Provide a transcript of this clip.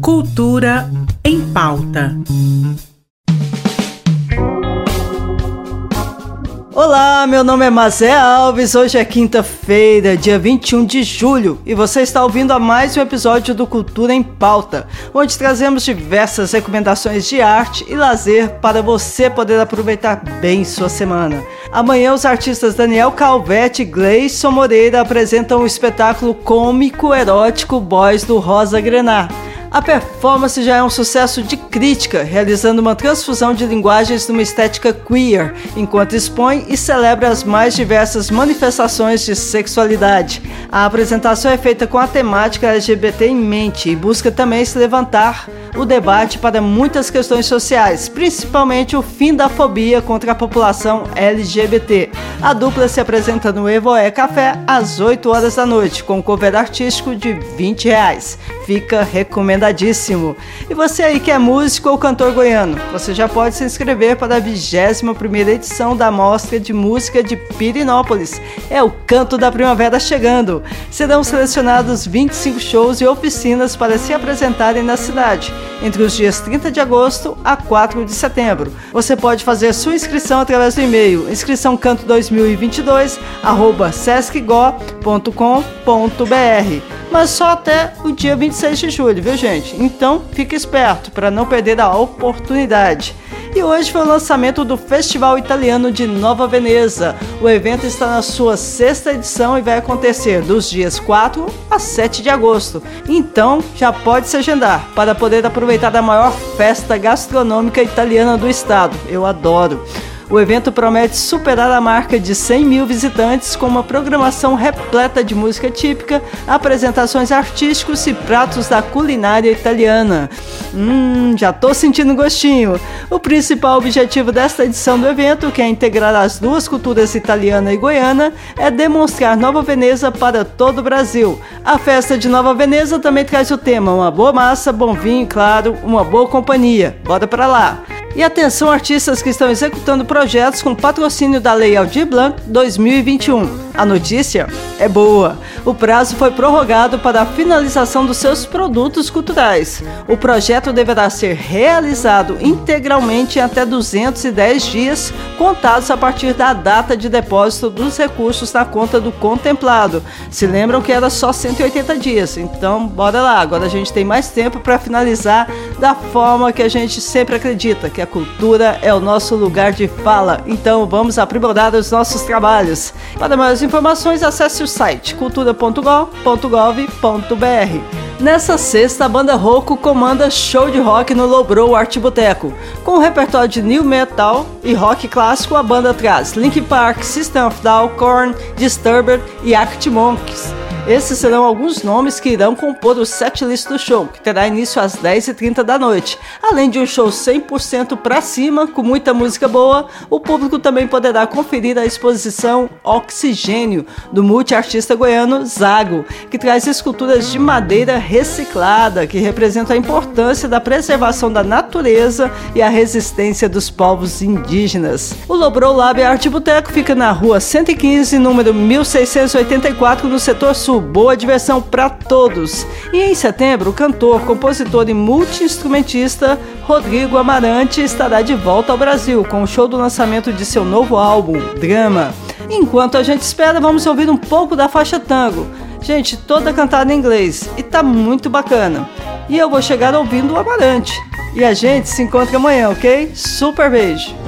Cultura em pauta. Olá, meu nome é Mazé Alves. Hoje é quinta-feira, dia 21 de julho, e você está ouvindo a mais um episódio do Cultura em Pauta, onde trazemos diversas recomendações de arte e lazer para você poder aproveitar bem sua semana. Amanhã, os artistas Daniel Calvete e Gleison Moreira apresentam o espetáculo cômico erótico Boys do Rosa Grenar. A performance já é um sucesso de crítica, realizando uma transfusão de linguagens numa estética queer, enquanto expõe e celebra as mais diversas manifestações de sexualidade. A apresentação é feita com a temática LGBT em mente e busca também se levantar o debate para muitas questões sociais, principalmente o fim da fobia contra a população LGBT. A dupla se apresenta no Evoé Café às 8 horas da noite, com cover artístico de 20 reais. Fica recomendadíssimo. E você aí que é músico ou cantor goiano, você já pode se inscrever para a 21ª edição da Mostra de Música de Pirinópolis. É o Canto da Primavera chegando. Serão selecionados 25 shows e oficinas para se apresentarem na cidade entre os dias 30 de agosto a 4 de setembro. Você pode fazer sua inscrição através do e-mail inscriçãocanto2022@sescgo.com.br, mas só até o dia 26 de julho, viu gente? Então, fique esperto para não perder a oportunidade. E hoje foi o lançamento do Festival Italiano de Nova Veneza. O evento está na sua sexta edição e vai acontecer dos dias 4 a 7 de agosto. Então já pode se agendar para poder aproveitar a maior festa gastronômica italiana do estado. Eu adoro. O evento promete superar a marca de 100 mil visitantes com uma programação repleta de música típica, apresentações artísticas e pratos da culinária italiana. Hum, já tô sentindo gostinho. O principal objetivo desta edição do evento, que é integrar as duas culturas italiana e goiana, é demonstrar Nova Veneza para todo o Brasil. A festa de Nova Veneza também traz o tema uma boa massa, bom vinho, claro, uma boa companhia. Bora para lá. E atenção artistas que estão executando projetos com patrocínio da Lei Aldir Blanc 2021. A notícia é boa. O prazo foi prorrogado para a finalização dos seus produtos culturais. O projeto deverá ser realizado integralmente em até 210 dias, contados a partir da data de depósito dos recursos na conta do contemplado. Se lembram que era só 180 dias, então bora lá. Agora a gente tem mais tempo para finalizar da forma que a gente sempre acredita, que a cultura é o nosso lugar de fala. Então vamos aprimorar os nossos trabalhos. Para mais informações, acesse o site cultura.gov.br. Nessa sexta, a banda Roco comanda show de rock no Lowbrow Art Boteco. Com um repertório de new metal e rock clássico, a banda traz Linkin Park, System of Down, Korn, Disturbed e Arctic Monkeys. Esses serão alguns nomes que irão compor o setlist do show, que terá início às 10h30 da noite. Além de um show 100% para cima, com muita música boa, o público também poderá conferir a exposição Oxigênio, do multiartista goiano Zago, que traz esculturas de madeira reciclada, que representam a importância da preservação da natureza e a resistência dos povos indígenas. O Lobro Lab Arte Boteco fica na rua 115, número 1684, no setor sul boa diversão para todos. E em setembro, o cantor, compositor e multi-instrumentista Rodrigo Amarante estará de volta ao Brasil com o show do lançamento de seu novo álbum, Drama. Enquanto a gente espera, vamos ouvir um pouco da faixa tango. Gente, toda cantada em inglês e tá muito bacana. E eu vou chegar ouvindo o Amarante. E a gente se encontra amanhã, ok? Super beijo!